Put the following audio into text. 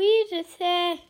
we just say